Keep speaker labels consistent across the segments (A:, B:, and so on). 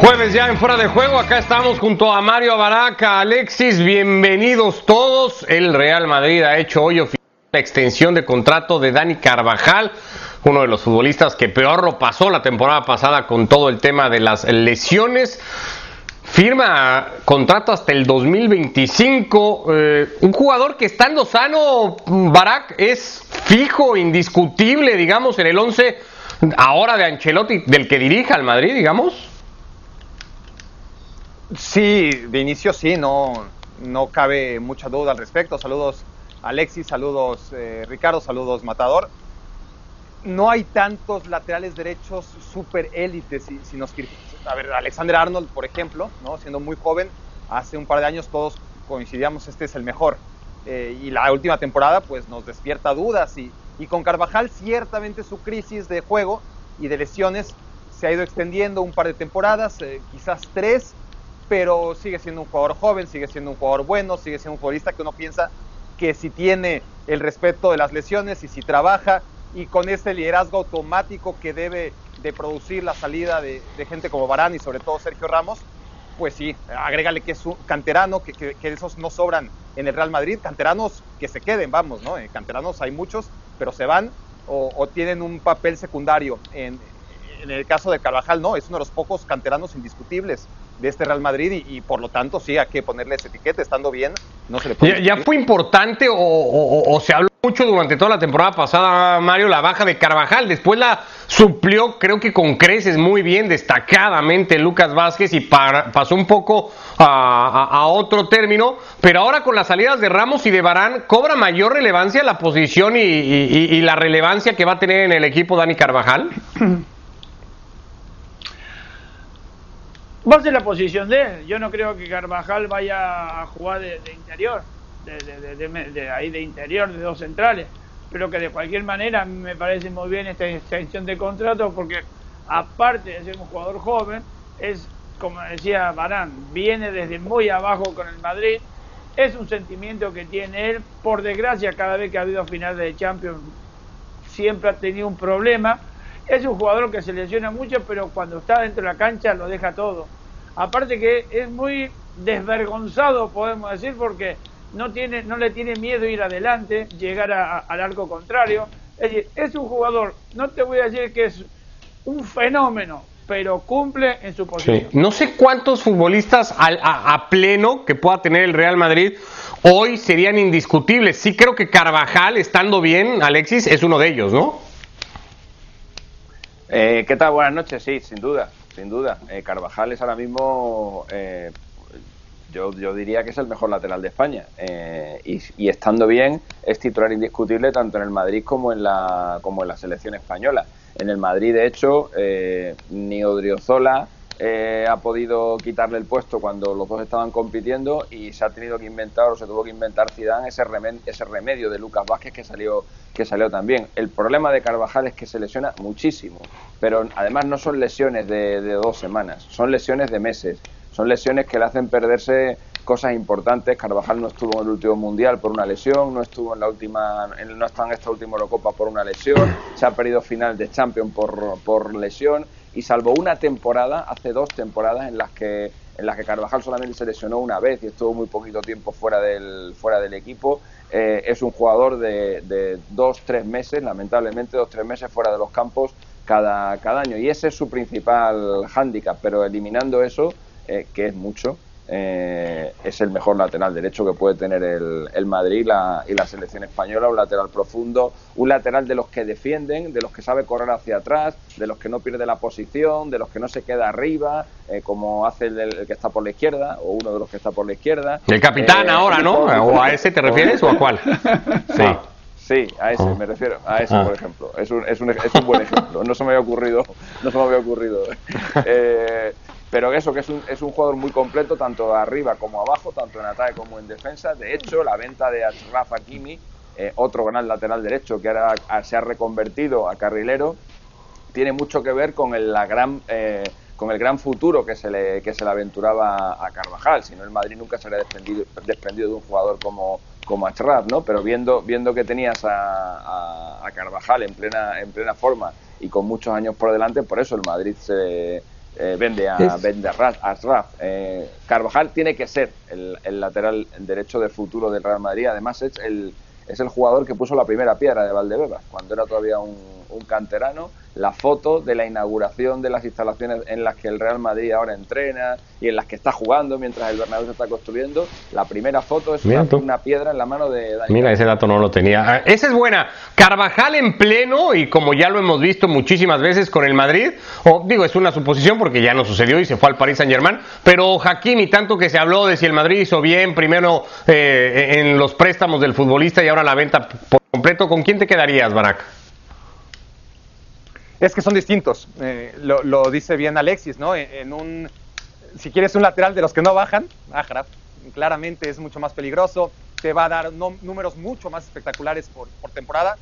A: Jueves ya en Fuera de Juego, acá estamos junto a Mario Baraca, Alexis, bienvenidos todos. El Real Madrid ha hecho hoy oficial la extensión de contrato de Dani Carvajal, uno de los futbolistas que peor lo pasó la temporada pasada con todo el tema de las lesiones. Firma contrato hasta el 2025. Eh, un jugador que estando sano, Barak, es fijo, indiscutible, digamos, en el 11 ahora de Ancelotti, del que dirija al Madrid, digamos.
B: Sí, de inicio sí, no, no cabe mucha duda al respecto. Saludos Alexis, saludos eh, Ricardo, saludos Matador. No hay tantos laterales derechos super élites. Si, si nos, a ver, Alexander Arnold, por ejemplo, ¿no? siendo muy joven, hace un par de años todos coincidíamos, este es el mejor. Eh, y la última temporada pues nos despierta dudas y, y con Carvajal ciertamente su crisis de juego y de lesiones se ha ido extendiendo un par de temporadas, eh, quizás tres, pero sigue siendo un jugador joven, sigue siendo un jugador bueno, sigue siendo un futbolista que uno piensa que si tiene el respeto de las lesiones y si trabaja y con ese liderazgo automático que debe de producir la salida de, gente como Barán y sobre todo Sergio Ramos, pues sí, agrégale que es un canterano, que, esos no sobran en el Real Madrid, canteranos que se queden, vamos, ¿no? Eh, canteranos hay muchos, pero se van o, o tienen un papel secundario en, en el caso de Carvajal, no, es uno de los pocos canteranos indiscutibles de este Real Madrid y, por lo tanto sí hay que ponerle ese etiquete, estando bien, no se le puede.
A: ¿Ya, fue importante o, se habló mucho durante toda la temporada pasada, Mario, la baja de Carvajal? Después la suplió, creo que con creces muy bien, destacadamente Lucas Vázquez y pasó un poco a, otro término, pero ahora con las salidas de Ramos y de Barán, ¿cobra mayor relevancia la posición y la relevancia que va a tener en el equipo Dani Carvajal?
C: Va a ser la posición de él. Yo no creo que Carvajal vaya a jugar de, interior, de, ahí de interior, de dos centrales. Pero que de cualquier manera me parece muy bien esta extensión de contrato porque aparte de ser un jugador joven, es, como decía Barán, viene desde muy abajo con el Madrid. Es un sentimiento que tiene él. Por desgracia, cada vez que ha habido final de Champions, siempre ha tenido un problema es un jugador que se lesiona mucho, pero cuando está dentro de la cancha lo deja todo. Aparte que es muy desvergonzado, podemos decir, porque no, tiene, no le tiene miedo ir adelante, llegar al arco contrario. Es decir, es un jugador, no te voy a decir que es un fenómeno, pero cumple en su posición.
A: No sé cuántos futbolistas a, pleno que pueda tener el Real Madrid hoy serían indiscutibles. Sí creo que Carvajal, estando bien, Alexis, es uno de ellos, ¿no?
D: Eh, ¿Qué tal? Buenas noches. Sí, sin duda, sin duda. Eh, Carvajal es ahora mismo, eh, yo, yo, diría que es el mejor lateral de España. Y, estando bien, es titular indiscutible tanto en el Madrid como en la, como en la selección española. En el Madrid, de hecho, ni Odriozola eh, ha podido quitarle el puesto cuando los dos estaban compitiendo y se ha tenido que inventar o se tuvo que inventar Zidane ese remedio, ese remedio de Lucas Vázquez que salió que salió también. El problema de Carvajal es que se lesiona muchísimo, pero además no son lesiones de, dos semanas, son lesiones de meses, son lesiones que le hacen perderse cosas importantes. Carvajal no estuvo en el último mundial por una lesión, no estuvo en la última, no está en esta última Eurocopa por una lesión, se ha perdido final de Champions por lesión y salvo una temporada, hace dos temporadas en las que en las que Carvajal solamente se lesionó una vez y estuvo muy poquito tiempo fuera del fuera del equipo, eh, es un jugador de, de, dos tres meses, lamentablemente dos tres meses fuera de los campos cada, cada año. Y ese es su principal hándicap, pero eliminando eso, eh, que es mucho, eh, es el mejor lateral derecho que puede tener el, el Madrid y la selección española, un lateral profundo, un lateral de los que defienden, de los que sabe correr hacia atrás, de los que no pierde la posición, de los que no se queda arriba, eh, como hace el, que está por la izquierda, o uno de los que está por la izquierda.
A: El capitán eh, ahora, ¿no? ¿O a ese te refieres o a cuál?
D: Sí. Sí, a ese me refiero, a ese ah. por ejemplo. Es un, es, un, es un buen ejemplo. No se me había ocurrido, no se me había ocurrido. Eh, pero eso, que es un, es un jugador muy completo, tanto arriba como abajo, tanto en ataque como en defensa. De hecho, la venta de Ashraf Hakimi, eh, otro gran lateral derecho que ahora se ha reconvertido a carrilero, tiene mucho que ver con el, gran, eh, con el gran futuro que se, le, que se le aventuraba a Carvajal. Si no, el Madrid nunca se habría desprendido, desprendido de un jugador como, como Ashraf, ¿no? Pero viendo, viendo que tenías a, a, Carvajal en plena, en plena forma y con muchos años por delante, por eso el Madrid se eh, vende a, vende a Asraf. Eh, Carvajal tiene que ser el, el, lateral derecho de futuro del Real Madrid. Además, es el, es el jugador que puso la primera piedra de Valdebebas, cuando era todavía un, un canterano la foto de la inauguración de las instalaciones en las que el Real Madrid ahora entrena y en las que está jugando mientras el Bernabéu se está construyendo. La primera foto es una, piedra en la mano de
A: Dani Mira, ese dato no lo tenía. Ah, esa es buena. Carvajal en pleno y como ya lo hemos visto muchísimas veces con el Madrid, o digo, es una suposición porque ya no sucedió y se fue al Paris Saint-Germain, pero Hakimi, tanto que se habló de si el Madrid hizo bien primero eh, en los préstamos del futbolista y ahora la venta por completo, ¿con quién te quedarías, Barak?
B: Es que son distintos. Eh, lo, dice bien Alexis, ¿no? En, un, si quieres un lateral de los que no bajan, Ajraf, claramente es mucho más peligroso, te va a dar números mucho más espectaculares por, temporada.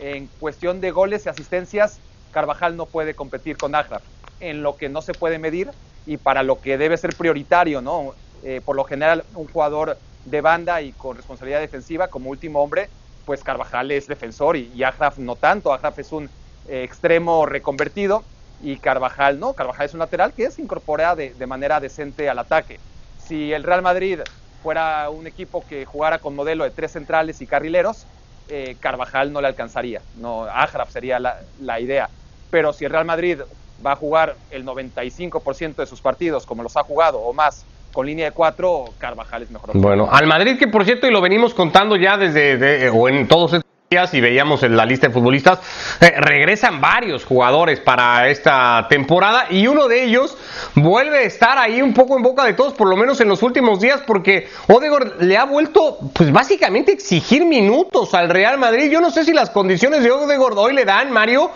B: En cuestión de goles y asistencias, Carvajal no puede competir con Ajraf. En lo que no se puede medir y para lo que debe ser prioritario, ¿no? Eh, por lo general, un jugador de banda y con responsabilidad defensiva como último hombre, pues Carvajal es defensor y, y no tanto. Ajraf es un eh, extremo reconvertido y Carvajal no, Carvajal es un lateral que se incorpora de, manera decente al ataque. Si el Real Madrid fuera un equipo que jugara con modelo de tres centrales y carrileros, eh, Carvajal no le alcanzaría, no, Ajraf sería la, idea. Pero si el Real Madrid va a jugar el 95% de sus partidos como los ha jugado o más con línea de cuatro, Carvajal es mejor.
A: Bueno, al Madrid que por cierto, y lo venimos contando ya desde, o en todos estos y veíamos en la lista de futbolistas, eh, regresan varios jugadores para esta temporada y uno de ellos vuelve a estar ahí un poco en boca de todos, por lo menos en los últimos días, porque Odegaard le ha vuelto, pues básicamente exigir minutos al Real Madrid. Yo no sé si las condiciones de Odegaard hoy le dan, Mario,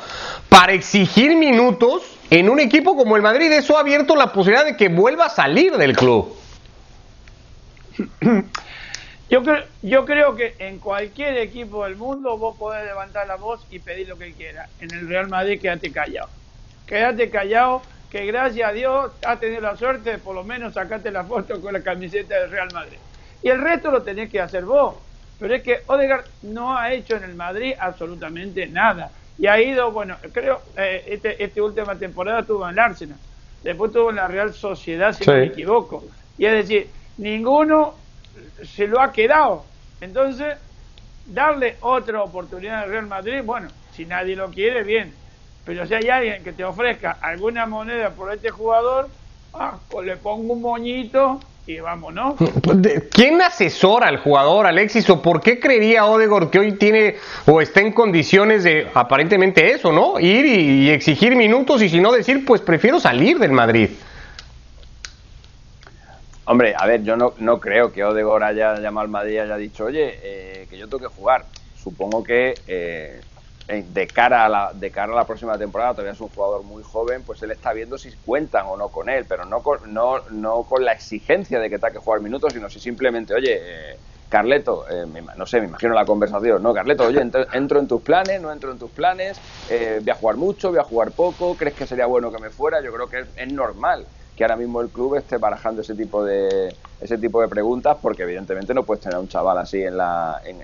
A: para exigir minutos en un equipo como el Madrid. Eso ha abierto la posibilidad de que vuelva a salir del club.
C: Yo creo, yo creo que en cualquier equipo del mundo vos podés levantar la voz y pedir lo que quieras. En el Real Madrid quédate callado. Quédate callado, que gracias a Dios has tenido la suerte de por lo menos sacarte la foto con la camiseta del Real Madrid. Y el resto lo tenés que hacer vos. Pero es que Odegaard no ha hecho en el Madrid absolutamente nada. Y ha ido, bueno, creo, eh, este, esta última temporada tuvo en el Arsenal. Después tuvo en la Real Sociedad, si no me equivoco. Y es decir, ninguno se lo ha quedado. Entonces, darle otra oportunidad al Real Madrid, bueno, si nadie lo quiere, bien. Pero si hay alguien que te ofrezca alguna moneda por este jugador, ah, pues le pongo un moñito y vámonos.
A: ¿Quién asesora al jugador, Alexis? ¿O por qué creería Odegor que hoy tiene o está en condiciones de aparentemente eso, ¿no? Ir y exigir minutos y si no decir, pues prefiero salir del Madrid.
D: Hombre, a ver, yo no, no creo que Odegor haya llamado al Madrid y haya dicho, oye, eh, que yo tengo que jugar. Supongo que eh, de, cara a la, de cara a la próxima temporada, todavía es un jugador muy joven, pues él está viendo si cuentan o no con él, pero no con, no, no con la exigencia de que tenga que jugar minutos, sino si simplemente, oye, eh, Carleto, no sé, me imagino la conversación, ¿no? Carleto, oye, entro, en tus planes, no entro en tus planes, voy a jugar mucho, voy a jugar poco, ¿crees que sería bueno que me fuera? Yo creo que es normal que ahora mismo el club esté barajando ese tipo de ese tipo de preguntas porque evidentemente no puedes tener a un chaval así en, la, en,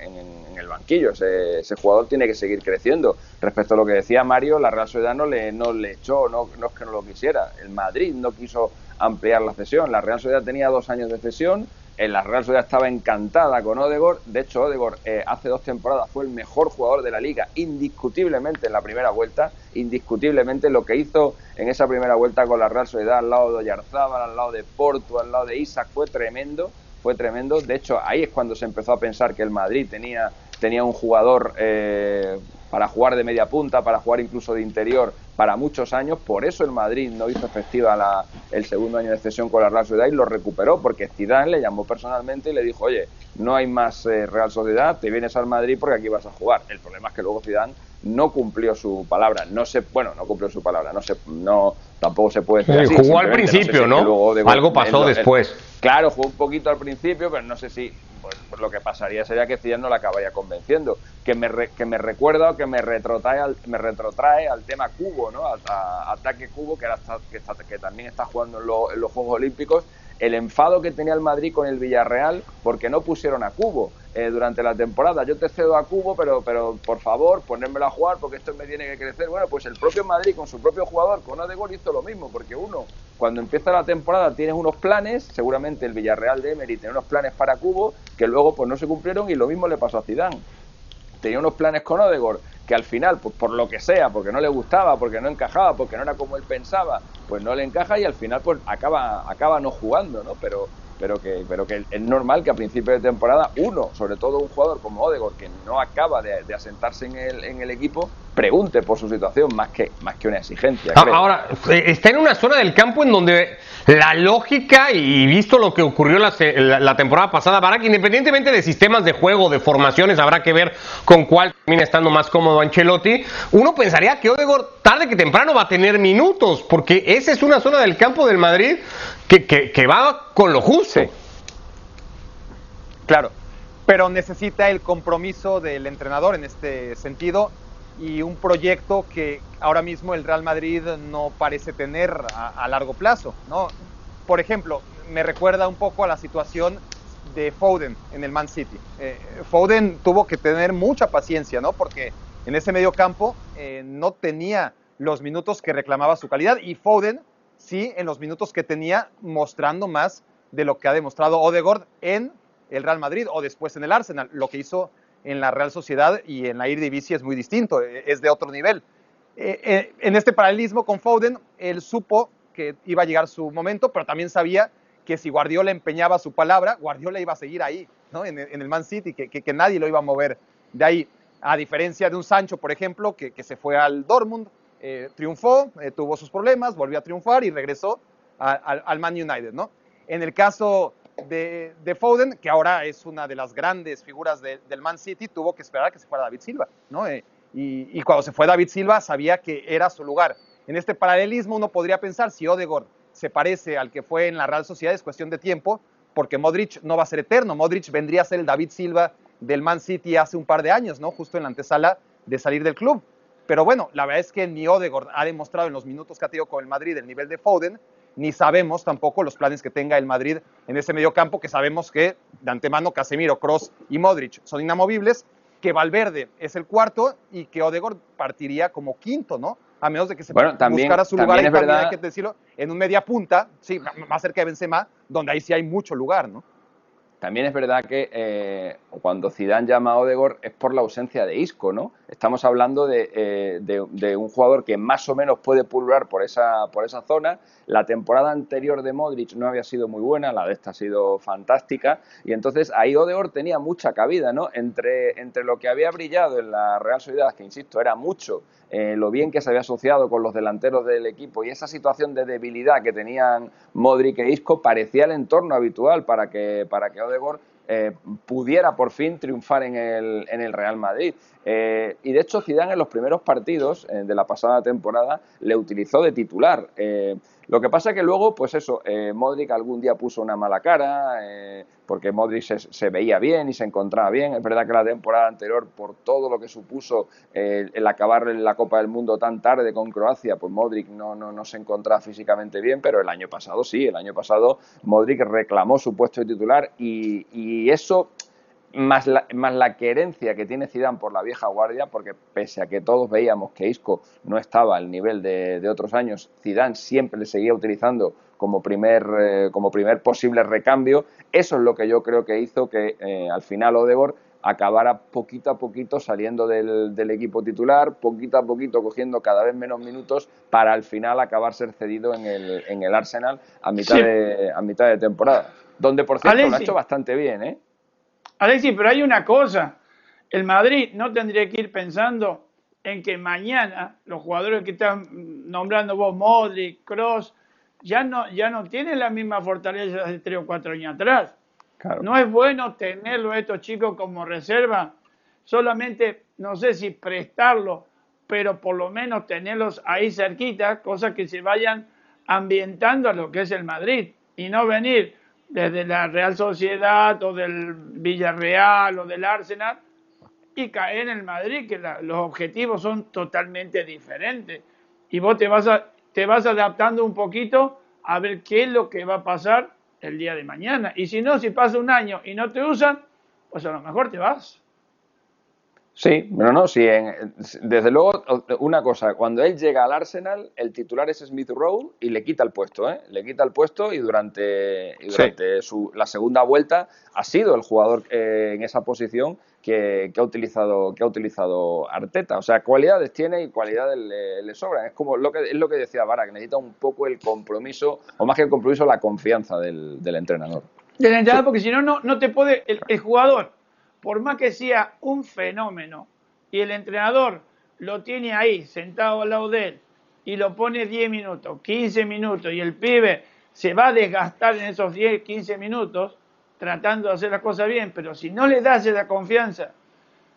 D: el banquillo. Ese, ese, jugador tiene que seguir creciendo. Respecto a lo que decía Mario la Real Sociedad no le, no le echó no, no es que no lo quisiera. El Madrid no quiso ampliar la cesión. La Real Sociedad tenía dos años de cesión en la Real Sociedad estaba encantada con Odegor. De hecho, Odegor eh, hace dos temporadas fue el mejor jugador de la liga, indiscutiblemente en la primera vuelta. Indiscutiblemente lo que hizo en esa primera vuelta con la Real Sociedad al lado de Oyarzábal, al lado de Porto, al lado de Isaac, fue tremendo. Fue tremendo. De hecho, ahí es cuando se empezó a pensar que el Madrid tenía, tenía un jugador eh, para jugar de media punta, para jugar incluso de interior para muchos años. Por eso el Madrid no hizo efectiva la, el segundo año de cesión con la Real Sociedad y lo recuperó, porque Zidane le llamó personalmente y le dijo, oye, no hay más eh, Real Sociedad, te vienes al Madrid porque aquí vas a jugar. El problema es que luego Zidane no cumplió su palabra, no se, bueno, no cumplió su palabra, no se, no, tampoco se puede
A: decir Jugó al principio, ¿no? Algo pasó después.
D: claro, jugó un poquito al principio, pero no sé si pues, pues, lo que pasaría sería que Zidane no la acabaría convenciendo. Que me, que me recuerda o que me retrotrae al, me retrotrae al tema cubo, ¿no? Ataque cubo, que, que, que, también está jugando en, los Juegos Olímpicos. El enfado que tenía el Madrid con el Villarreal porque no pusieron a Cubo eh, durante la temporada. Yo te cedo a Cubo, pero, pero por favor, ponérmelo a jugar porque esto me tiene que crecer. Bueno, pues el propio Madrid con su propio jugador, con Odegor, hizo lo mismo, porque uno, cuando empieza la temporada tienes unos planes, seguramente el Villarreal de Emery tiene unos planes para Cubo que luego pues no se cumplieron y lo mismo le pasó a Zidane. Tenía unos planes con Odegor que al final, pues por lo que sea, porque no le gustaba, porque no encajaba, porque no era como él pensaba, pues no le encaja y al final pues acaba, acaba no jugando, ¿no? Pero pero que, pero que es normal que a principio de temporada uno, sobre todo un jugador como Odegor, que no acaba de, asentarse en el, en el, equipo, pregunte por su situación más que, más que una exigencia.
A: Ah, ahora, eh, está en una zona del campo en donde la lógica, y visto lo que ocurrió la, la, temporada pasada, para que independientemente de sistemas de juego, de formaciones, habrá que ver con cuál termina estando más cómodo Ancelotti, uno pensaría que Odegor tarde que temprano va a tener minutos, porque esa es una zona del campo del Madrid que, va con lo justo.
B: Claro, pero necesita el compromiso del entrenador en este sentido y un proyecto que ahora mismo el Real Madrid no parece tener a, largo plazo, ¿no? Por ejemplo, me recuerda un poco a la situación de Foden en el Man City. Eh, Foden tuvo que tener mucha paciencia, ¿no? Porque en ese medio campo eh, no tenía los minutos que reclamaba su calidad y Foden sí en los minutos que tenía mostrando más de lo que ha demostrado Odegaard en el Real Madrid o después en el Arsenal. Lo que hizo en la Real Sociedad y en la Eredivisie es muy distinto, e, es de otro nivel. Eh, eh, en este paralelismo con Foden, él supo que iba a llegar su momento, pero también sabía que si Guardiola empeñaba su palabra, Guardiola iba a seguir ahí, ¿no? en, el Man City, que, que, nadie lo iba a mover de ahí. A diferencia de un Sancho, por ejemplo, que, que se fue al Dortmund, eh, triunfó, eh, tuvo sus problemas, volvió a triunfar y regresó al Man United, ¿no? En el caso de, Foden, que ahora es una de las grandes figuras del Man City, tuvo que esperar a que se fuera David Silva, ¿no? Eh, y, cuando se fue David Silva sabía que era su lugar. En este paralelismo uno podría pensar si Odegaard se parece al que fue en la Real Sociedad es cuestión de tiempo, porque Modric no va a ser eterno. Modric vendría a ser el David Silva del Man City hace un par de años, ¿no? Justo en la antesala de salir del club. Pero bueno, la verdad es que ni Odegaard ha demostrado en los minutos que ha tenido con el Madrid el nivel de Foden, ni sabemos tampoco los planes que tenga el Madrid en ese medio campo, que sabemos que de antemano Casemiro, Cross y Modric son inamovibles, que Valverde es el cuarto y que Odegaard partiría como quinto, ¿no? A menos de que se
D: bueno, también, buscara
B: su lugar
D: en verdad...
B: hay que decirlo, en un media punta, sí, más cerca de Benzema, donde ahí sí hay mucho lugar, ¿no?
D: También es verdad que eh, cuando Zidane llama a Odegor es por la ausencia de Isco, ¿no? Estamos hablando eh, de, un jugador que más o menos puede pulular por esa, por esa zona. La temporada anterior de Modric no había sido muy buena, la de esta ha sido fantástica. Y entonces ahí Odegor tenía mucha cabida, ¿no? Entre, entre lo que había brillado en la Real Sociedad, que insisto, era mucho, eh, lo bien que se había asociado con los delanteros del equipo y esa situación de debilidad que tenían Modric e Isco parecía el entorno habitual para que, para que Odegor eh, pudiera por fin triunfar en el, en el Real Madrid. Eh, y de hecho Zidane en los primeros partidos de la pasada temporada le utilizó de titular. Lo que pasa que luego, pues eso, eh, Modric algún día puso una mala cara, eh, porque Modric se, veía bien y se encontraba bien. Es verdad que la temporada anterior, por todo lo que supuso eh, el acabar la Copa del Mundo tan tarde con Croacia, pues Modric no, no, no se encontraba físicamente bien, pero el año pasado sí, el año pasado Modric reclamó su puesto de titular y eso más la, más la querencia que tiene Zidane por la vieja guardia, porque pese a que todos veíamos que Isco no estaba al nivel de, otros años, Zidane siempre le seguía utilizando como primer, eh, como primer posible recambio. Eso es lo que yo creo que hizo que eh, al final Odegor acabara poquito a poquito saliendo del, equipo titular, poquito a poquito cogiendo cada vez menos minutos para al final acabar ser cedido en el, en el Arsenal a mitad, de, a mitad de temporada. Donde, por cierto, lo ha hecho bastante bien, ¿eh?
C: Alexis, pero hay una cosa. El Madrid no tendría que ir pensando en que mañana los jugadores que están nombrando vos, Modric, Cross, ya no, ya no tienen la misma fortaleza de tres o cuatro años atrás. No es bueno tenerlo estos chicos como reserva, solamente, no sé si prestarlo, pero por lo menos tenerlos ahí cerquita, cosas que se vayan ambientando a lo que es el Madrid y no venir desde la Real Sociedad o del Villarreal o del Arsenal y caer en el Madrid, que los objetivos son totalmente diferentes. Y vos te vas, a, te vas adaptando un poquito a ver qué es lo que va a pasar el día de mañana. Y si no, si pasa un año y no te usan, pues a lo mejor te vas.
D: Sí, pero no, sí, desde luego, una cosa, cuando él llega al Arsenal, el titular es Smith Rowe y le quita el puesto, ¿eh? Le quita el puesto y durante, durante su, la segunda vuelta ha sido el jugador eh, en esa posición que, ha utilizado, que ha utilizado Arteta. O sea, cualidades tiene y cualidades le, sobran. Es como lo que, es lo que decía Vara, que necesita un poco el compromiso, o más que el compromiso, la confianza del, entrenador.
C: Del entrenador, porque si no, no te puede, el jugador por más que sea un fenómeno y el entrenador lo tiene ahí sentado al lado de él y lo pone 10 minutos, 15 minutos y el pibe se va a desgastar en esos 10, 15 minutos tratando de hacer las cosas bien, pero si no le das esa confianza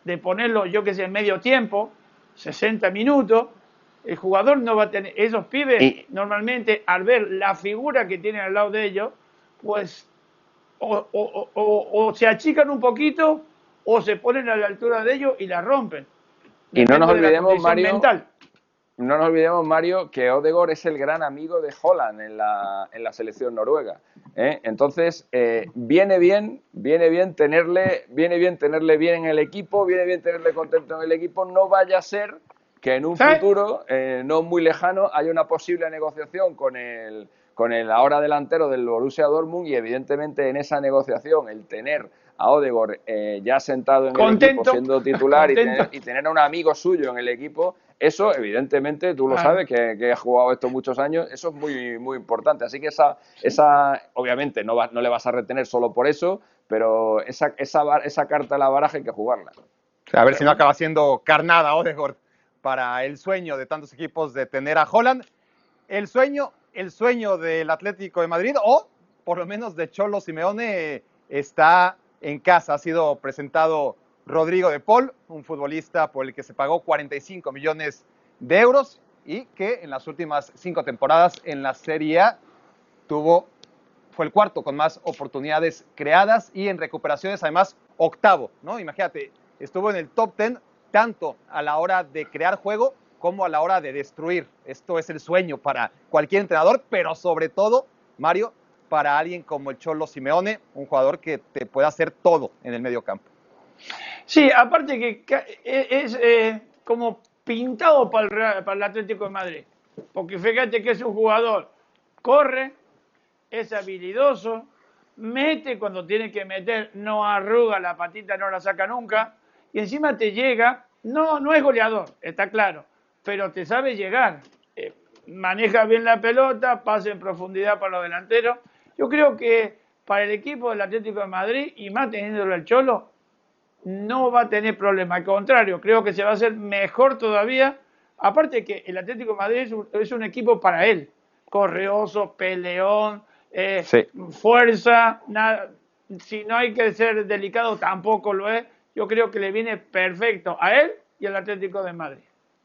C: de ponerlo, yo que sé, en medio tiempo, 60 minutos, el jugador no va a tener, esos pibes normalmente al ver la figura que tienen al lado de ellos, pues o, o se achican un poquito o se ponen a la altura de ellos y la rompen.
D: Y no nos olvidemos, Mario, no nos olvidemos, Mario, que Odegor es el gran amigo de Holland en la, en la selección noruega. ¿eh? Entonces, eh, viene bien, viene bien tenerle, viene bien tenerle bien en el equipo, viene bien tenerle contento en el equipo. No vaya a ser que en un futuro, eh, no muy lejano, haya una posible negociación con el, con el ahora delantero del Borussia Dortmund y evidentemente en esa negociación el tener a Odegor eh, ya sentado en el equipo siendo titular y tener, a un amigo suyo en el equipo, eso evidentemente, tú lo sabes, que, que has jugado esto muchos años, eso es muy, muy importante. Así que esa, esa obviamente no, no le vas a retener solo por eso, pero esa, esa, esa carta de la baraja hay que jugarla.
B: A ver si no acaba siendo carnada Odegor para el sueño de tantos equipos de tener a Holland. El sueño, el sueño del Atlético de Madrid o por lo menos de Cholo Simeone está en casa. Ha sido presentado Rodrigo de Paul, un futbolista por el que se pagó 45 millones de euros y que en las últimas cinco temporadas en la Serie A tuvo, fue el cuarto con más oportunidades creadas y en recuperaciones además octavo, ¿no? Imagínate, estuvo en el top ten tanto a la hora de crear juego como a la hora de destruir. Esto es el sueño para cualquier entrenador, pero sobre todo, Mario, para alguien como el Cholo Simeone, un jugador que te puede hacer todo en el medio campo.
C: Sí, aparte que e, es eh, como pintado para el, Atlético de Madrid, porque fíjate que es un jugador, corre, es habilidoso, mete cuando tiene que meter, no arruga la patita, no la saca nunca, y encima te llega, no, no es goleador, está claro, pero te sabe llegar, eh, maneja bien la pelota, pasa en profundidad para los delanteros, yo creo que para el equipo del Atlético de Madrid, y más teniéndolo el Cholo, no va a tener problema. Al contrario, creo que se va a hacer mejor todavía. Aparte que el Atlético de Madrid es un, equipo para él. Correoso, peleón, eh, fuerza, nada. Si no hay que ser delicado, tampoco lo es. Yo creo que le viene perfecto a él y al Atlético de Madrid.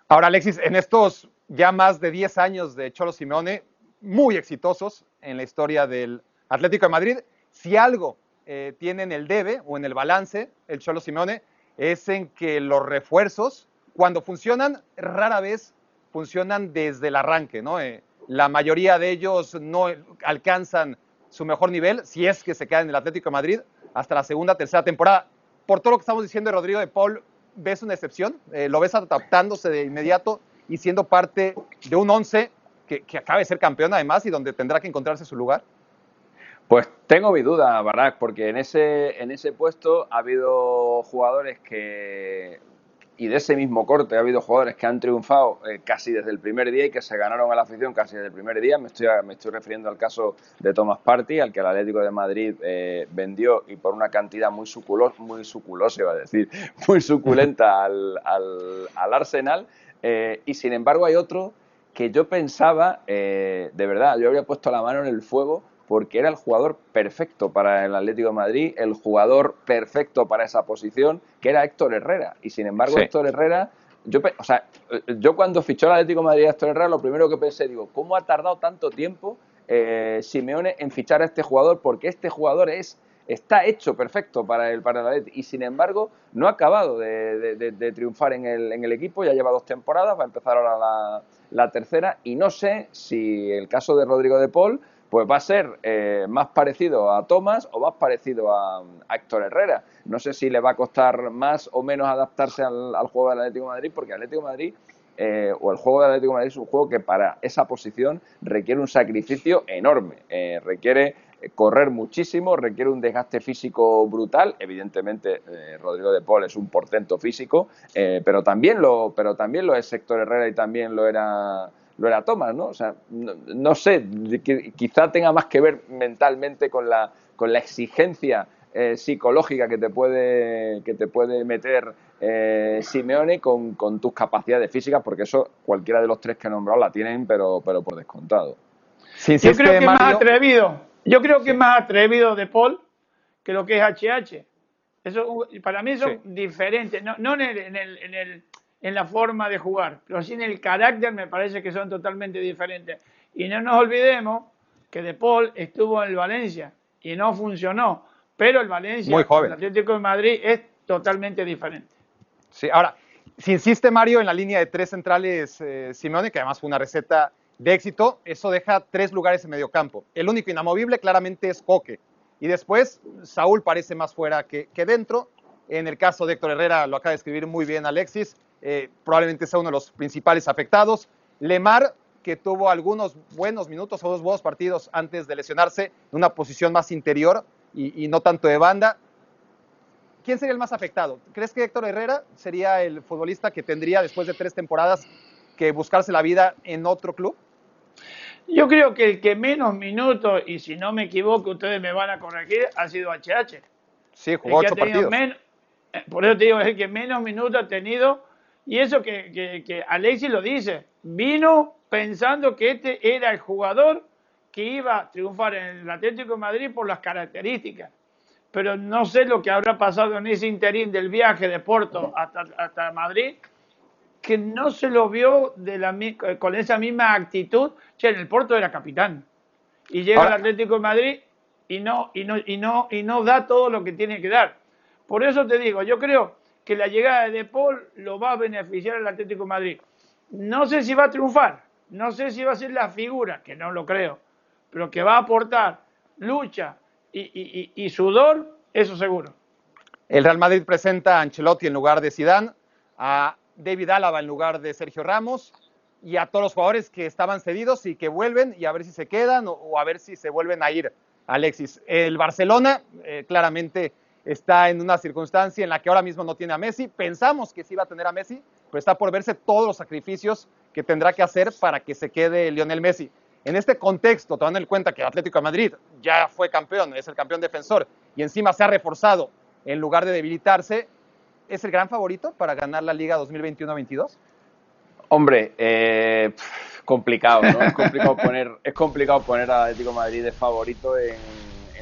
B: Ahora, Alexis, en estos ya más de 10 años de Cholo Simeone, muy exitosos en la historia del Atlético de Madrid. Si algo eh, tiene en el debe o en el balance el Cholo Simeone es en que los refuerzos, cuando funcionan, rara vez funcionan desde el arranque, ¿no? Eh, la mayoría de ellos no alcanzan su mejor nivel, si es que se quedan en el Atlético de Madrid, hasta la segunda, tercera temporada. Por todo lo que estamos diciendo de Rodrigo de Paul, ¿ves una excepción? Eh, ¿Lo ves adaptándose de inmediato y siendo parte de un once que, que acabe de ser campeón además y donde tendrá que encontrarse su lugar?
D: Pues tengo mi duda, Barak, porque en ese, en ese puesto ha habido jugadores que, y de ese mismo corte, ha habido jugadores que han triunfado eh, casi desde el primer día y que se ganaron a la afición casi desde el primer día. Me estoy, me estoy refiriendo al caso de Thomas Party, al que el Atlético de Madrid eh, vendió y por una cantidad muy suculosa, muy suculosa, iba a decir, muy suculenta al, al, al Arsenal. Eh, y sin embargo hay otro que yo pensaba, de verdad, yo habría puesto la mano en el fuego porque era el jugador perfecto para el Atlético de Madrid, el jugador perfecto para esa posición, que era Héctor Herrera. Y sin embargo, Héctor Herrera, yo, o sea, yo cuando fichó el Atlético de Madrid a Héctor Herrera, lo primero que pensé, digo, ¿cómo ha tardado tanto tiempo eh, Simeone en fichar a este jugador? Porque este jugador es está hecho perfecto para el, para el y sin embargo no ha acabado de, triunfar en el, en el, equipo, ya lleva dos temporadas, va a empezar ahora la, la tercera y no sé si el caso de Rodrigo de Paul pues va a ser eh, más parecido a Thomas o más parecido a, Héctor Herrera. No sé si le va a costar más o menos adaptarse al, juego del Atlético de Madrid, porque Atlético de Madrid eh, o el juego del Atlético de Madrid es un juego que para esa posición requiere un sacrificio enorme, eh, requiere correr muchísimo, requiere un desgaste físico brutal. Evidentemente, Rodrigo de Paul es un portento físico, pero también lo, pero también lo es Héctor Herrera y también lo era lo era Thomas, ¿no? O sea, no, sé, quizá tenga más que ver mentalmente con la, con la exigencia eh, psicológica que te puede, que te puede meter eh, Simeone con, tus capacidades físicas, porque eso cualquiera de los tres que he nombrado la tienen, pero, pero por descontado.
C: Yo creo que es más atrevido. Yo creo que es más atrevido de Paul que lo que es HH. Eso, para mí son diferentes, no, no en el, en el en la forma de jugar, pero sí en el carácter me parece que son totalmente diferentes. Y no nos olvidemos que De Paul estuvo en el Valencia y no funcionó, pero el Valencia, el Atlético de Madrid es totalmente diferente.
B: Sí, ahora, si insiste Mario en la línea de tres centrales eh, Simeone, que además fue una receta de éxito, eso deja tres lugares en medio campo. El único inamovible claramente es Coque. Y después Saúl parece más fuera que, que dentro. En el caso de Héctor Herrera, lo acaba de escribir muy bien Alexis, eh, probablemente sea uno de los principales afectados. Lemar, que tuvo algunos buenos minutos o dos buenos partidos antes de lesionarse, en una posición más interior y, no tanto de banda. ¿Quién sería el más afectado? ¿Crees que Héctor Herrera sería el futbolista que tendría después de tres temporadas que buscarse la vida en otro club?
C: Yo creo que el que menos minutos, y si no me equivoco, ustedes me van a corregir, ha sido HH.
B: Sí, jugó ocho partidos.
C: Eh, por eso te digo, es el que menos minutos ha tenido y eso que, que, Alexis lo dice, vino pensando que este era el jugador que iba a triunfar en el Atlético de Madrid por las características. Pero no sé lo que habrá pasado en ese interín del viaje de Porto hasta, hasta Madrid, que no se lo vio de la, con esa misma actitud. Che, en el Porto era capitán. Y llega al Atlético de Madrid y no, y, no, y, no, y no da todo lo que tiene que dar. Por eso te digo, yo creo que la llegada de Paul lo va a beneficiar al Atlético de Madrid. No sé si va a triunfar, no sé si va a ser la figura, que no lo creo, pero que va a aportar lucha y, sudor, eso seguro.
B: El Real Madrid presenta a Ancelotti en lugar de Zidane, a David Álava en lugar de Sergio Ramos y a todos los jugadores que estaban cedidos y que vuelven y a ver si se quedan o, a ver si se vuelven a ir. Alexis, el Barcelona eh, claramente está en una circunstancia en la que ahora mismo no tiene a Messi. Pensamos que sí va a tener a Messi, pero está por verse todos los sacrificios que tendrá que hacer para que se quede Lionel Messi. En este contexto, tomando en cuenta que el Atlético de Madrid ya fue campeón, es el campeón defensor y encima se ha reforzado en lugar de debilitarse, ¿es el gran favorito para ganar la Liga 2021-22?
D: Hombre, eh, complicado, ¿no? Es complicado poner, es complicado poner al Atlético Madrid de favorito en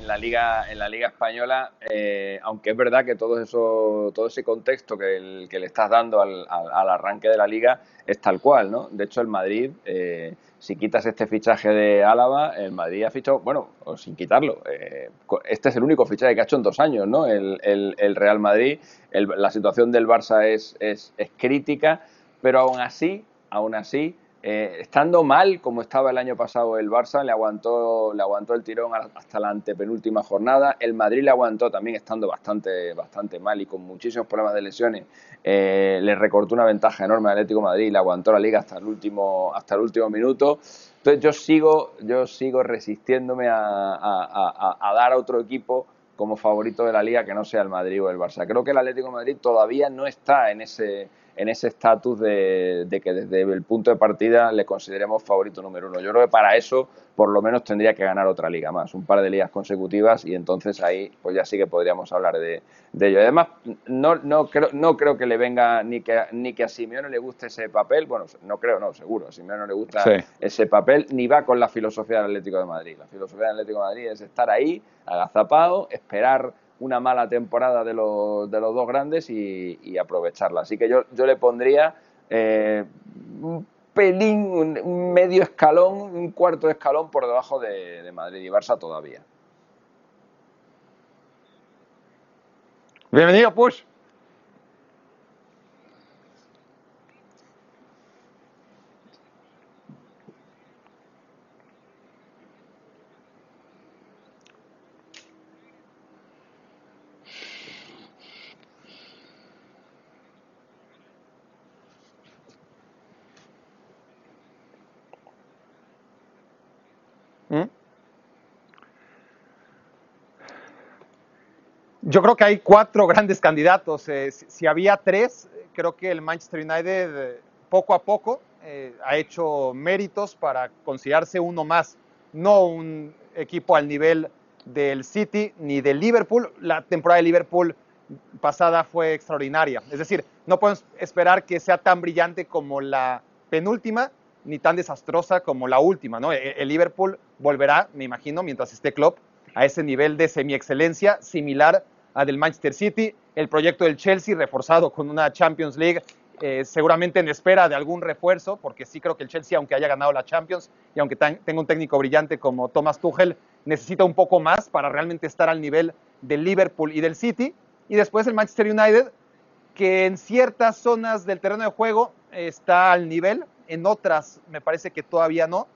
D: en la liga en la liga española eh, aunque es verdad que todo eso todo ese contexto que, le estás dando al, arranque de la liga es tal cual no de hecho el Madrid eh, si quitas este fichaje de Álava el Madrid ha fichado bueno o sin quitarlo eh, este es el único fichaje que ha hecho en dos años no el, Real Madrid la situación del Barça es, es, es crítica pero aún así aún así eh, estando mal como estaba el año pasado el Barça, le aguantó, le aguantó el tirón hasta la antepenúltima jornada. El Madrid le aguantó también estando bastante, bastante mal y con muchísimos problemas de lesiones. Eh, le recortó una ventaja enorme al Atlético Madrid y le aguantó la liga hasta el último, hasta el último minuto. Entonces yo sigo, yo sigo resistiéndome a, a dar a otro equipo como favorito de la liga que no sea el Madrid o el Barça. Creo que el Atlético Madrid todavía no está en ese en ese estatus de, que desde el punto de partida le consideremos favorito número uno. Yo creo que para eso por lo menos tendría que ganar otra liga más, un par de ligas consecutivas y entonces ahí pues ya sí que podríamos hablar de, ello. Además, no, no, creo, no creo que le venga ni que, ni que a Simeone le guste ese papel, bueno, no creo, no, seguro, a Simeone no le gusta ese papel, ni va con la filosofía del Atlético de Madrid. La filosofía del Atlético de Madrid es estar ahí, agazapado, esperar una mala temporada de los, de los dos grandes y, aprovecharla. Así que yo, yo le pondría eh, un pelín, un, medio escalón, un cuarto escalón por debajo de, de Madrid y Barça todavía.
B: Bienvenido, Push. Yo creo que hay cuatro grandes candidatos. Eh, si, había tres, creo que el Manchester United eh, poco a poco eh, ha hecho méritos para considerarse uno más, no un equipo al nivel del City ni del Liverpool. La temporada de Liverpool pasada fue extraordinaria. Es decir, no podemos esperar que sea tan brillante como la penúltima, ni tan desastrosa como la última. ¿no? E, el Liverpool volverá, me imagino, mientras esté Klopp, a ese nivel de semi-excelencia similar del Manchester City. El proyecto del Chelsea, reforzado con una Champions League, eh, seguramente en espera de algún refuerzo, porque sí creo que el Chelsea, aunque haya ganado la Champions y aunque tenga un técnico brillante como Thomas Tuchel, necesita un poco más para realmente estar al nivel del Liverpool y del City. Y después el Manchester United, que en ciertas zonas del terreno de juego está al nivel, en otras me parece que todavía no,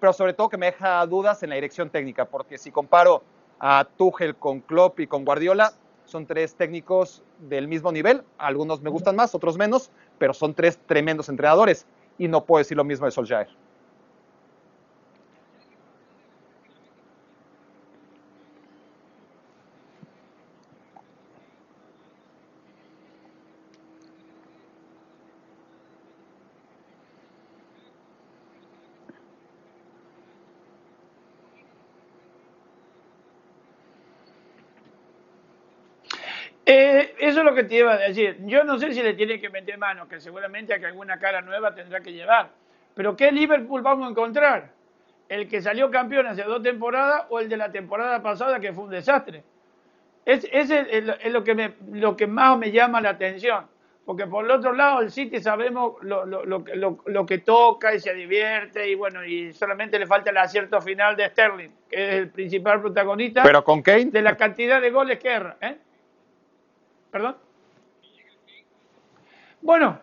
B: pero sobre todo que me deja dudas en la dirección técnica, porque si comparo a Tuchel con Klopp y con Guardiola, son tres técnicos del mismo nivel, algunos me gustan más, otros menos, pero son tres tremendos entrenadores. Y no puedo decir lo mismo de Solskjaer.
C: Eh, eso es lo que te iba a decir. Yo no sé si le tiene que meter mano, que seguramente a que alguna cara nueva tendrá que llevar. Pero ¿qué Liverpool vamos a encontrar? ¿El que salió campeón hace dos temporadas o el de la temporada pasada que fue un desastre? Ese es, lo, que me, lo que más me llama la atención. Porque por el otro lado, el City sabemos lo, lo, que toca y se divierte y bueno, y solamente le falta el acierto final de Sterling, que es el principal protagonista.
B: Pero con Kane.
C: De la cantidad de goles que erra. ¿eh? ¿Perdón? Bueno,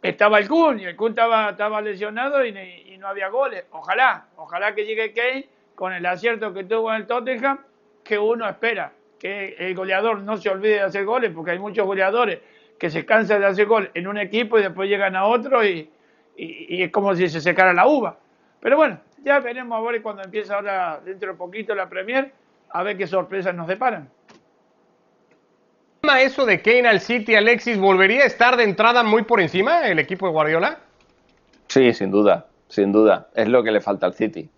C: estaba el Kun y el Kun estaba, lesionado y, no había goles. Ojalá, ojalá que llegue Kane con el acierto que tuvo en el Tottenham, que uno espera que el goleador no se olvide de hacer goles, porque hay muchos goleadores que se cansan de hacer goles en un equipo y después llegan a otro y, es como si se secara la uva. Pero bueno, ya veremos a ver cuando empieza ahora dentro de poquito la Premier, a ver qué sorpresas nos deparan
A: eso de Kane al City, Alexis, ¿volvería a estar de entrada muy por encima el equipo de Guardiola?
D: Sí, sin duda, sin duda. Es lo que le falta al City.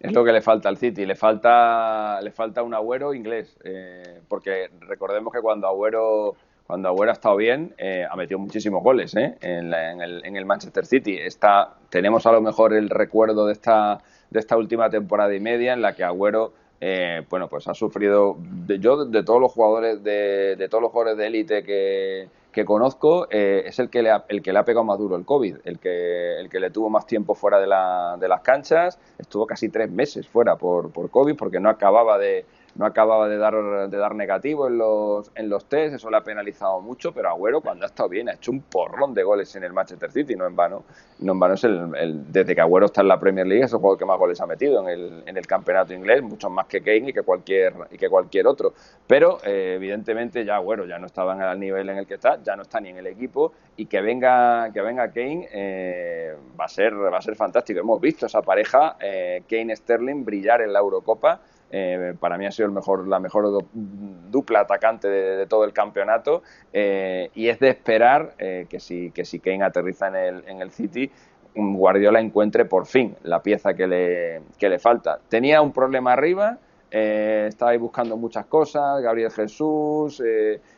D: Es lo que le falta al City. Le falta, le falta un Agüero inglés. Eh, porque recordemos que cuando Agüero, cuando Agüero ha estado bien, eh, ha metido muchísimos goles eh, en, el, en, el, Manchester City. Está, tenemos a lo mejor el recuerdo de esta, de esta última temporada y media en la que Agüero eh, bueno, pues ha sufrido, de, yo de todos los jugadores de, de todos los jugadores de élite que, que conozco, eh, es el que, le ha, el que le ha pegado más duro el COVID, el que, el que le tuvo más tiempo fuera de, la, de las canchas, estuvo casi tres meses fuera por, por COVID porque no acababa de, no acababa de dar, de dar negativo en los, en los test, eso le ha penalizado mucho, pero Agüero cuando ha estado bien ha hecho un porrón de goles en el Manchester City, no en vano. No en vano es el, desde que Agüero está en la Premier League es el jugador que más goles ha metido en el, en el campeonato inglés, muchos más que Kane y que cualquier, y que cualquier otro. Pero eh, evidentemente ya Agüero ya no estaba en el nivel en el que está, ya no está ni en el equipo y que venga, que venga Kane eh, va, a ser, va a ser fantástico. Hemos visto esa pareja, eh, Kane-Sterling, brillar en la Eurocopa eh, para mí ha sido el mejor, la mejor dupla atacante de, todo el campeonato eh, y es de esperar eh, que, si, que si Kane aterriza en el, en el City, Guardiola encuentre por fin la pieza que le, que le falta. Tenía un problema arriba, estaba ahí buscando muchas cosas, Gabriel Jesús,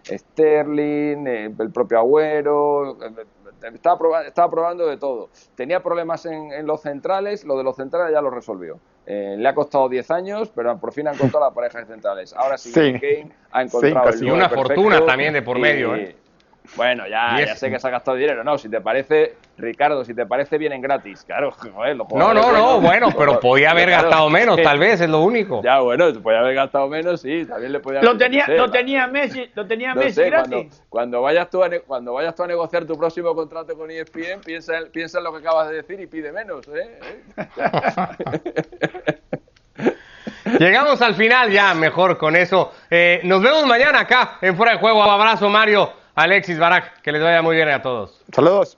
D: Sterling, el propio Agüero, estaba, probando, estaba probando de todo. Tenía problemas en, en, los centrales, lo de los centrales ya lo resolvió. Eh, le ha costado 10 años, pero por fin ha encontrado la pareja de centrales. Ahora sí, Kane ha encontrado
A: Y una fortuna también de por medio. ¿eh?
D: Bueno, ya, ya sé que se ha gastado dinero. No, si te parece, Ricardo, si te parece, vienen gratis. Claro, joder,
A: No, no, no, bueno, pero podía haber gastado menos, tal vez, es lo único.
D: Ya, bueno, podía haber gastado menos, sí, también le podía
C: Lo tenía, lo tenía Messi, lo tenía Messi gratis.
D: Cuando, vayas tú a cuando vayas tú a negociar tu próximo contrato con ESPN, piensa, piensa en lo que acabas de decir y pide menos, ¿eh?
A: Llegamos al final ya, mejor con eso. Eh, nos vemos mañana acá en Fuera de Juego. Abrazo, Mario. Alexis Barak, que les vaya muy bien a todos.
B: Saludos.